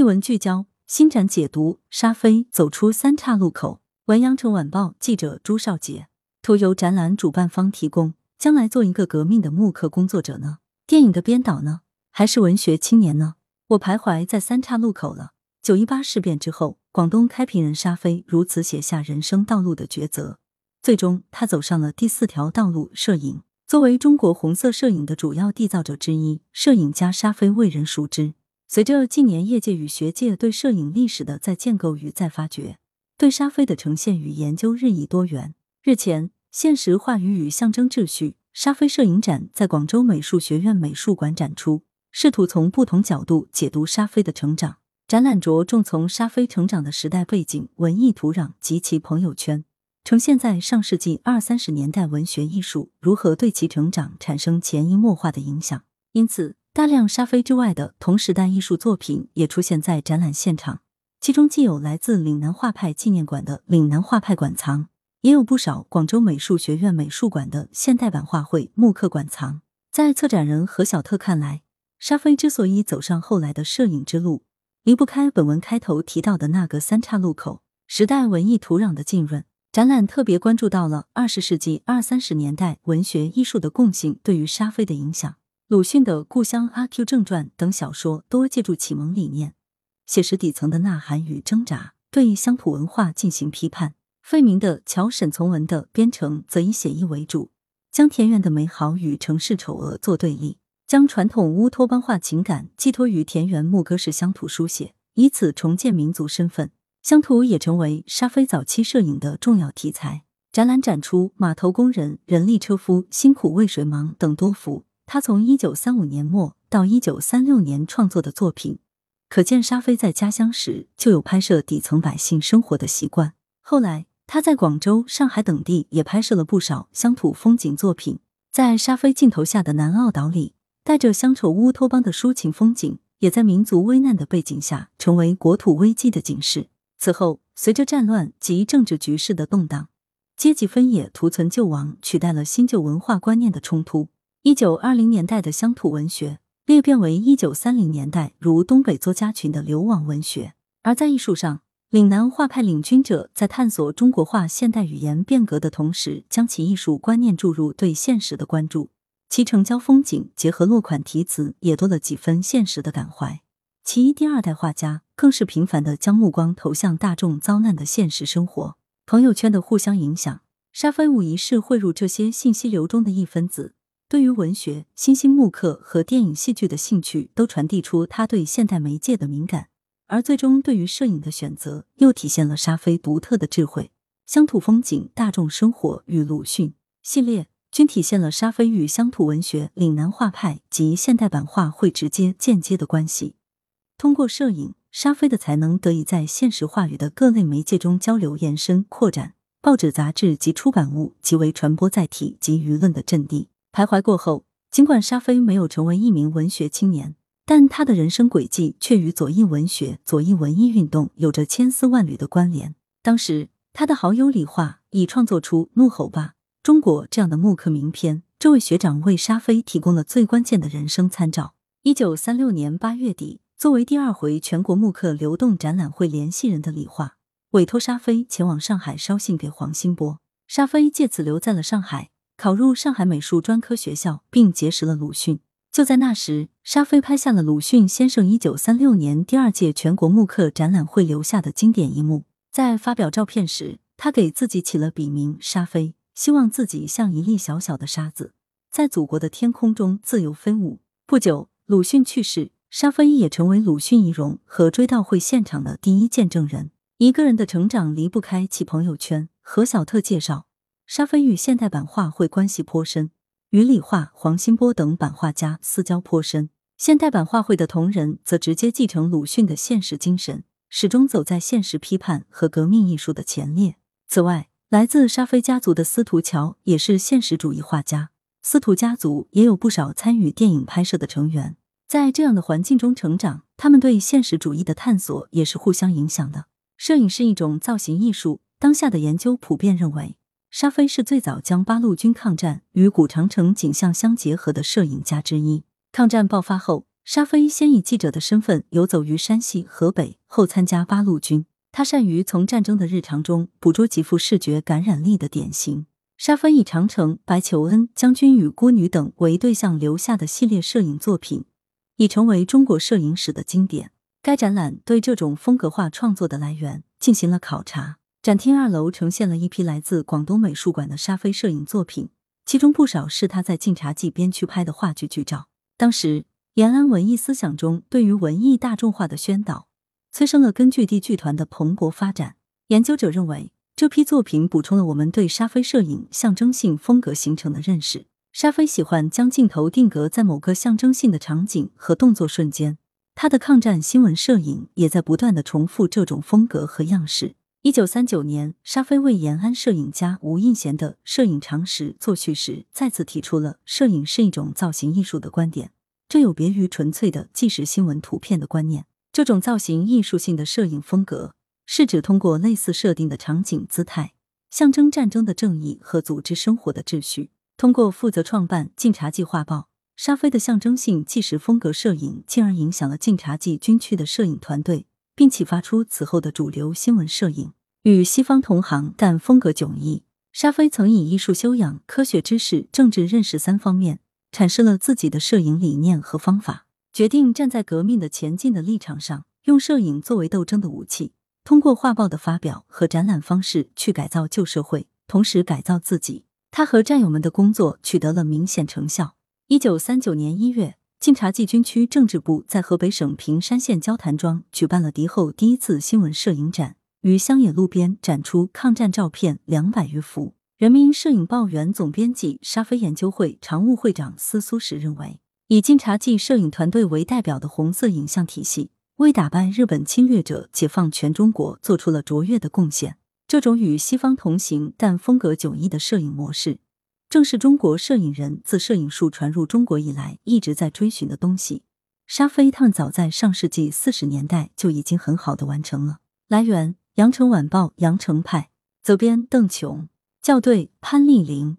一文聚焦，新展解读沙飞走出三岔路口。文阳城晚报记者朱少杰，图由展览主办方提供。将来做一个革命的木刻工作者呢？电影的编导呢？还是文学青年呢？我徘徊在三岔路口了。九一八事变之后，广东开平人沙飞如此写下人生道路的抉择，最终他走上了第四条道路——摄影。作为中国红色摄影的主要缔造者之一，摄影家沙飞为人熟知。随着近年业界与学界对摄影历史的再建构与再发掘，对沙飞的呈现与研究日益多元。日前，现实话语与象征秩序。沙飞摄影展在广州美术学院美术馆展出，试图从不同角度解读沙飞的成长。展览着重从沙飞成长的时代背景、文艺土壤及其朋友圈，呈现在上世纪二三十年代文学艺术如何对其成长产生潜移默化的影响。因此，大量沙飞之外的同时代艺术作品也出现在展览现场，其中既有来自岭南画派纪念馆的岭南画派馆藏。也有不少广州美术学院美术馆的现代版画会木刻馆藏。在策展人何小特看来，沙飞之所以走上后来的摄影之路，离不开本文开头提到的那个三岔路口——时代文艺土壤的浸润。展览特别关注到了二十世纪二三十年代文学艺术的共性对于沙飞的影响。鲁迅的《故乡阿 Q 正传》等小说多借助启蒙理念，写实底层的呐喊与挣扎，对乡土文化进行批判。费明的《乔沈从文》的编程则以写意为主，将田园的美好与城市丑恶做对立，将传统乌托邦化情感寄托于田园牧歌式乡土书写，以此重建民族身份。乡土也成为沙飞早期摄影的重要题材。展览展出码头工人、人力车夫辛苦为水忙等多幅他从一九三五年末到一九三六年创作的作品，可见沙飞在家乡时就有拍摄底层百姓生活的习惯。后来。他在广州、上海等地也拍摄了不少乡土风景作品，在沙飞镜头下的南澳岛里，带着乡愁乌托邦的抒情风景，也在民族危难的背景下，成为国土危机的警示。此后，随着战乱及政治局势的动荡，阶级分野、图存救亡取代了新旧文化观念的冲突。一九二零年代的乡土文学裂变为一九三零年代如东北作家群的流亡文学，而在艺术上。岭南画派领军者在探索中国画现代语言变革的同时，将其艺术观念注入对现实的关注。其成交风景结合落款题词，也多了几分现实的感怀。其第二代画家更是频繁的将目光投向大众遭难的现实生活。朋友圈的互相影响，沙飞无疑是汇入这些信息流中的一分子。对于文学、新兴木刻和电影戏剧的兴趣，都传递出他对现代媒介的敏感。而最终对于摄影的选择，又体现了沙飞独特的智慧。乡土风景、大众生活与鲁迅系列，均体现了沙飞与乡土文学、岭南画派及现代版画会直接、间接的关系。通过摄影，沙飞的才能得以在现实话语的各类媒介中交流、延伸、扩展。报纸、杂志及出版物即为传播载体及舆论的阵地。徘徊过后，尽管沙飞没有成为一名文学青年。但他的人生轨迹却与左翼文学、左翼文艺运动有着千丝万缕的关联。当时，他的好友李化已创作出《怒吼吧，中国》这样的木刻名篇，这位学长为沙飞提供了最关键的人生参照。一九三六年八月底，作为第二回全国木刻流动展览会联系人的李化，委托沙飞前往上海捎信给黄新波。沙飞借此留在了上海，考入上海美术专科学校，并结识了鲁迅。就在那时，沙飞拍下了鲁迅先生一九三六年第二届全国木刻展览会留下的经典一幕。在发表照片时，他给自己起了笔名“沙飞”，希望自己像一粒小小的沙子，在祖国的天空中自由飞舞。不久，鲁迅去世，沙飞也成为鲁迅遗容和追悼会现场的第一见证人。一个人的成长离不开其朋友圈。何小特介绍，沙飞与现代版画会关系颇深。与李化、黄新波等版画家私交颇深，现代版画会的同仁则直接继承鲁迅的现实精神，始终走在现实批判和革命艺术的前列。此外，来自沙飞家族的司徒乔也是现实主义画家，司徒家族也有不少参与电影拍摄的成员。在这样的环境中成长，他们对现实主义的探索也是互相影响的。摄影是一种造型艺术，当下的研究普遍认为。沙飞是最早将八路军抗战与古长城景象相结合的摄影家之一。抗战爆发后，沙飞先以记者的身份游走于山西、河北，后参加八路军。他善于从战争的日常中捕捉极富视觉感染力的典型。沙飞以长城、白求恩、将军与孤女等为对象留下的系列摄影作品，已成为中国摄影史的经典。该展览对这种风格化创作的来源进行了考察。展厅二楼呈现了一批来自广东美术馆的沙飞摄影作品，其中不少是他在晋察冀边区拍的话剧剧照。当时，延安文艺思想中对于文艺大众化的宣导，催生了根据地剧团的蓬勃发展。研究者认为，这批作品补充了我们对沙飞摄影象征性风格形成的认识。沙飞喜欢将镜头定格在某个象征性的场景和动作瞬间，他的抗战新闻摄影也在不断的重复这种风格和样式。一九三九年，沙飞为延安摄影家吴应贤的《摄影常识》作序时，再次提出了摄影是一种造型艺术的观点。这有别于纯粹的纪实新闻图片的观念。这种造型艺术性的摄影风格，是指通过类似设定的场景姿态，象征战争的正义和组织生活的秩序。通过负责创办《晋察冀画报》，沙飞的象征性纪实风格摄影，进而影响了晋察冀军区的摄影团队。并启发出此后的主流新闻摄影。与西方同行，但风格迥异。沙飞曾以艺术修养、科学知识、政治认识三方面阐释了自己的摄影理念和方法，决定站在革命的前进的立场上，用摄影作为斗争的武器，通过画报的发表和展览方式去改造旧社会，同时改造自己。他和战友们的工作取得了明显成效。一九三九年一月。晋察冀军区政治部在河北省平山县焦谈庄举办了敌后第一次新闻摄影展，于乡野路边展出抗战照片两百余幅。人民摄影报原总编辑、沙飞研究会常务会长司苏石认为，以晋察冀摄影团队为代表的红色影像体系，为打败日本侵略者、解放全中国做出了卓越的贡献。这种与西方同行但风格迥异的摄影模式。正是中国摄影人自摄影术传入中国以来一直在追寻的东西。沙飞他们早在上世纪四十年代就已经很好的完成了。来源：羊城晚报羊城派，责编：邓琼，校对：潘丽玲。